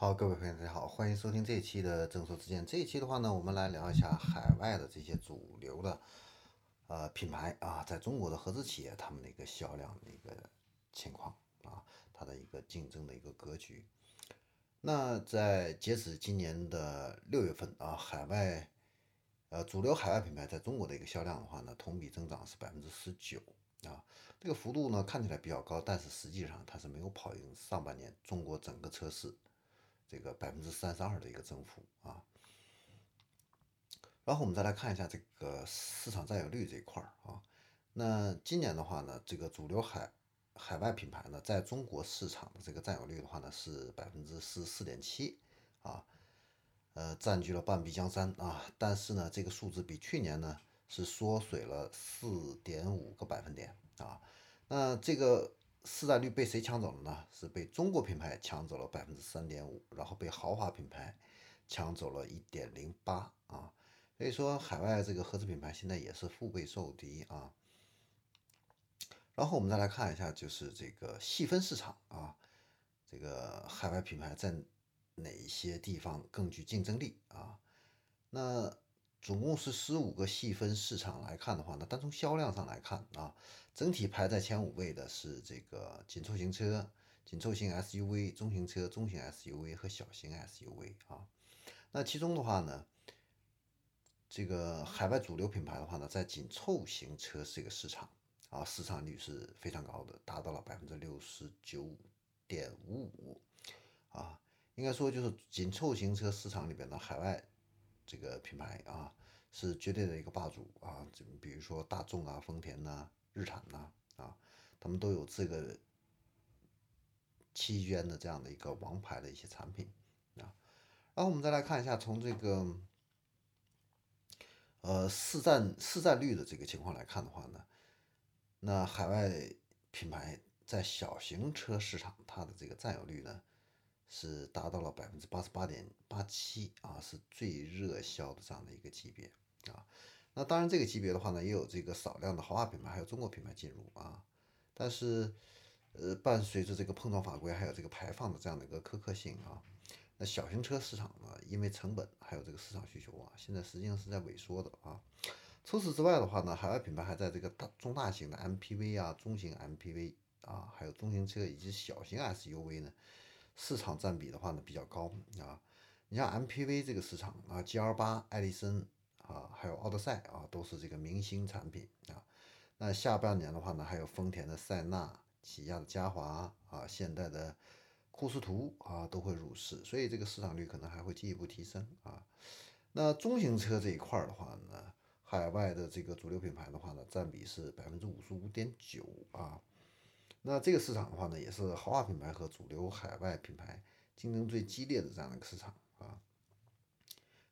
好，各位朋友，大家好，欢迎收听这一期的正说之见。这一期的话呢，我们来聊一下海外的这些主流的呃品牌啊，在中国的合资企业他们的一个销量的一个情况啊，它的一个竞争的一个格局。那在截止今年的六月份啊，海外呃主流海外品牌在中国的一个销量的话呢，同比增长是百分之十九啊，这个幅度呢看起来比较高，但是实际上它是没有跑赢上半年中国整个车市。这个百分之三十二的一个增幅啊，然后我们再来看一下这个市场占有率这一块儿啊，那今年的话呢，这个主流海海外品牌呢，在中国市场的这个占有率的话呢是百分之十四点七啊，呃，占据了半壁江山啊，但是呢，这个数字比去年呢是缩水了四点五个百分点啊，那这个。市占率被谁抢走了呢？是被中国品牌抢走了百分之三点五，然后被豪华品牌抢走了一点零八啊。所以说，海外这个合资品牌现在也是腹背受敌啊。然后我们再来看一下，就是这个细分市场啊，这个海外品牌在哪些地方更具竞争力啊？那。总共是十五个细分市场来看的话呢，单从销量上来看啊，整体排在前五位的是这个紧凑型车、紧凑型 SUV、中型车、中型 SUV 和小型 SUV 啊。那其中的话呢，这个海外主流品牌的话呢，在紧凑型车这个市场啊，市场率是非常高的，达到了百分之六十九点五五啊。应该说就是紧凑型车市场里边的海外。这个品牌啊是绝对的一个霸主啊，就比如说大众啊、丰田呐、日产呐啊，他们都有这个期间的这样的一个王牌的一些产品啊。然后我们再来看一下，从这个呃市占市占率的这个情况来看的话呢，那海外品牌在小型车市场它的这个占有率呢？是达到了百分之八十八点八七啊，是最热销的这样的一个级别啊。那当然，这个级别的话呢，也有这个少量的豪华品牌，还有中国品牌进入啊。但是，呃，伴随着这个碰撞法规，还有这个排放的这样的一个苛刻性啊，那小型车市场呢，因为成本还有这个市场需求啊，现在实际上是在萎缩的啊。除此之外的话呢，海外品牌还在这个大中大型的 MPV 啊、中型 MPV 啊，还有中型车以及小型 SUV 呢。市场占比的话呢比较高啊，你像 MPV 这个市场啊，GL 八、艾力绅啊，还有奥德赛啊，都是这个明星产品啊。那下半年的话呢，还有丰田的塞纳、起亚的嘉华啊、现代的库斯图啊都会入市，所以这个市场率可能还会进一步提升啊。那中型车这一块的话呢，海外的这个主流品牌的话呢，占比是百分之五十五点九啊。那这个市场的话呢，也是豪华品牌和主流海外品牌竞争最激烈的这样的一个市场啊。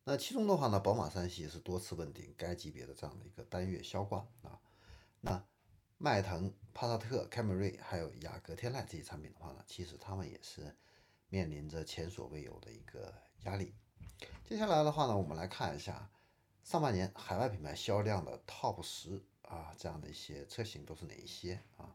那其中的话呢，宝马三系是多次问鼎该级别的这样的一个单月销冠啊。那迈腾、帕萨特、凯美瑞还有雅阁、天籁这些产品的话呢，其实他们也是面临着前所未有的一个压力。接下来的话呢，我们来看一下上半年海外品牌销量的 TOP 十啊，这样的一些车型都是哪一些啊？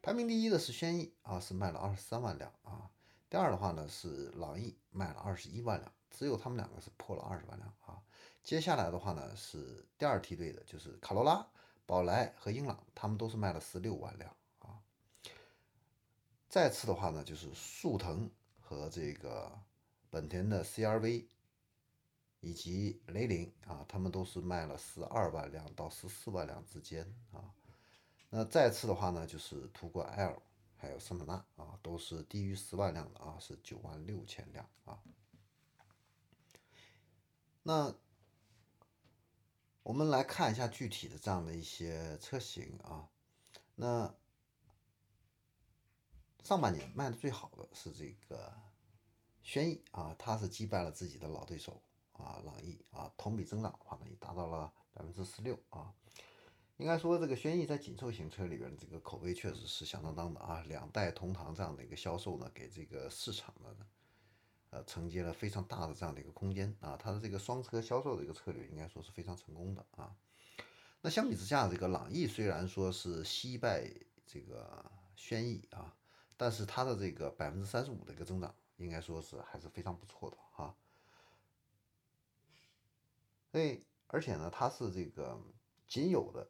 排名第一的是轩逸啊，是卖了二十三万辆啊。第二的话呢是朗逸，卖了二十一万辆，只有他们两个是破了二十万辆啊。接下来的话呢是第二梯队的，就是卡罗拉、宝来和英朗，他们都是卖了十六万辆啊。再次的话呢就是速腾和这个本田的 CRV 以及雷凌啊，他们都是卖了十二万辆到十四万辆之间啊。那再次的话呢，就是途观 L，还有桑塔纳啊，都是低于十万辆的啊，是九万六千辆啊。那我们来看一下具体的这样的一些车型啊。那上半年卖的最好的是这个轩逸啊，它是击败了自己的老对手啊，朗逸啊，同比增长的话呢，也达到了百分之十六啊。应该说，这个轩逸在紧凑型车里边，这个口碑确实是响当当的啊！两代同堂这样的一个销售呢，给这个市场呢，呃，承接了非常大的这样的一个空间啊。它的这个双车销售的一个策略，应该说是非常成功的啊。那相比之下，这个朗逸虽然说是惜败这个轩逸啊，但是它的这个百分之三十五的一个增长，应该说是还是非常不错的哈。所以，而且呢，它是这个仅有的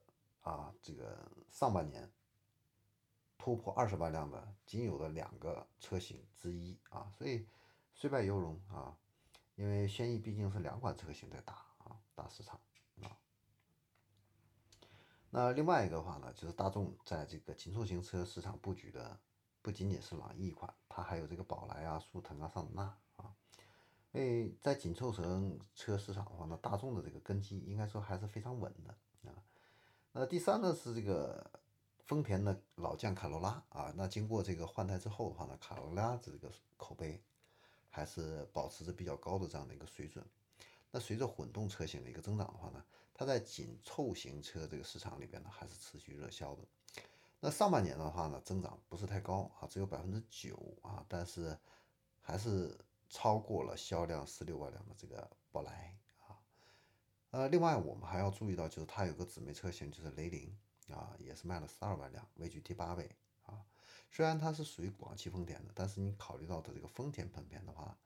啊，这个上半年突破二十万辆的仅有的两个车型之一啊，所以虽败犹荣啊。因为轩逸毕竟是两款车型在打啊，打市场啊。那另外一个话呢，就是大众在这个紧凑型车市场布局的不仅仅是朗逸款，它还有这个宝来啊、速腾啊、桑塔纳啊。因为在紧凑型车市场的话呢，大众的这个根基应该说还是非常稳的那第三呢是这个丰田的老将卡罗拉啊，那经过这个换代之后的话呢，卡罗拉这个口碑。还是保持着比较高的这样的一个水准。那随着混动车型的一个增长的话呢，它在紧凑型车这个市场里边呢，还是持续热销的。那上半年的话呢，增长不是太高啊，只有百分之九啊，但是还是超过了销量十六万辆的这个宝来。呃，另外我们还要注意到，就是它有个姊妹车型，就是雷凌啊，也是卖了十二万辆，位居第八位啊。虽然它是属于广汽丰田的，但是你考虑到的这个丰田本田的话，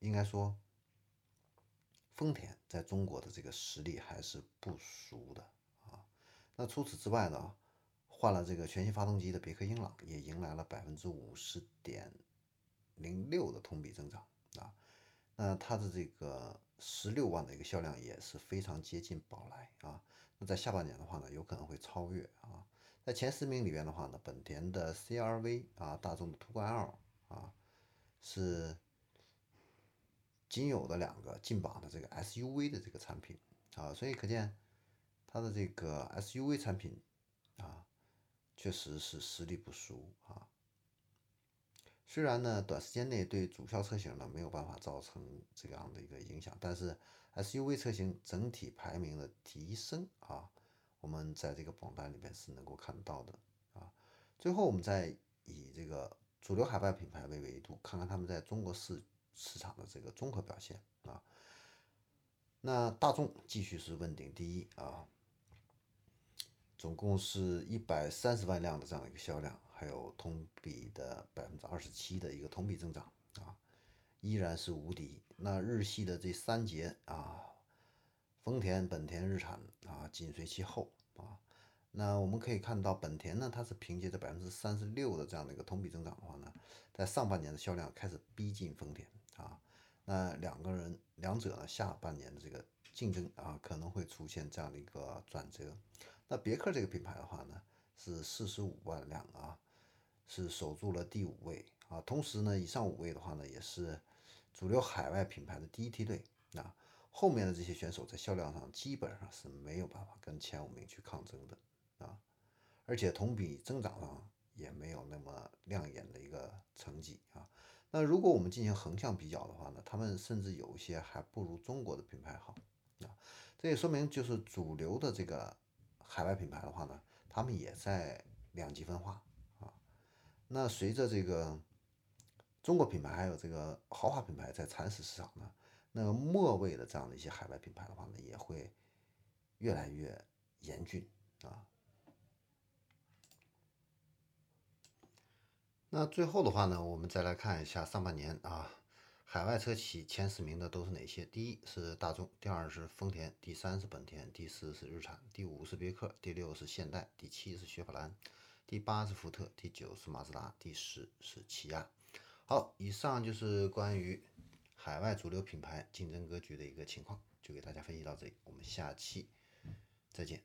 应该说丰田在中国的这个实力还是不俗的啊。那除此之外呢，换了这个全新发动机的别克英朗也迎来了百分之五十点零六的同比增长啊。那它的这个十六万的一个销量也是非常接近宝来啊。那在下半年的话呢，有可能会超越啊。在前十名里边的话呢，本田的 CR-V 啊，大众的途观 L 啊，是仅有的两个进榜的这个 SUV 的这个产品啊，所以可见它的这个 SUV 产品啊，确实是实力不俗啊。虽然呢，短时间内对主销车型呢没有办法造成这样的一个影响，但是 SUV 车型整体排名的提升啊。我们在这个榜单里面是能够看得到的啊。最后，我们再以这个主流海外品牌为维度，看看他们在中国市市场的这个综合表现啊。那大众继续是问鼎第一啊，总共是一百三十万辆的这样一个销量，还有同比的百分之二十七的一个同比增长啊，依然是无敌。那日系的这三杰啊。丰田、本田、日产啊，紧随其后啊。那我们可以看到，本田呢，它是凭借着百分之三十六的这样的一个同比增长的话呢，在上半年的销量开始逼近丰田啊。那两个人，两者呢，下半年的这个竞争啊，可能会出现这样的一个转折。那别克这个品牌的话呢，是四十五万辆啊，是守住了第五位啊。同时呢，以上五位的话呢，也是主流海外品牌的第一梯队啊。后面的这些选手在销量上基本上是没有办法跟前五名去抗争的啊，而且同比增长上也没有那么亮眼的一个成绩啊。那如果我们进行横向比较的话呢，他们甚至有一些还不如中国的品牌好啊。这也说明就是主流的这个海外品牌的话呢，他们也在两极分化啊。那随着这个中国品牌还有这个豪华品牌在蚕食市场呢。那末位的这样的一些海外品牌的话呢，也会越来越严峻啊。那最后的话呢，我们再来看一下上半年啊，海外车企前十名的都是哪些？第一是大众，第二是丰田，第三是本田，第四是日产，第五是别克，第六是现代，第七是雪佛兰，第八是福特，第九是马自达，第十是起亚。好，以上就是关于。海外主流品牌竞争格局的一个情况，就给大家分析到这里，我们下期再见。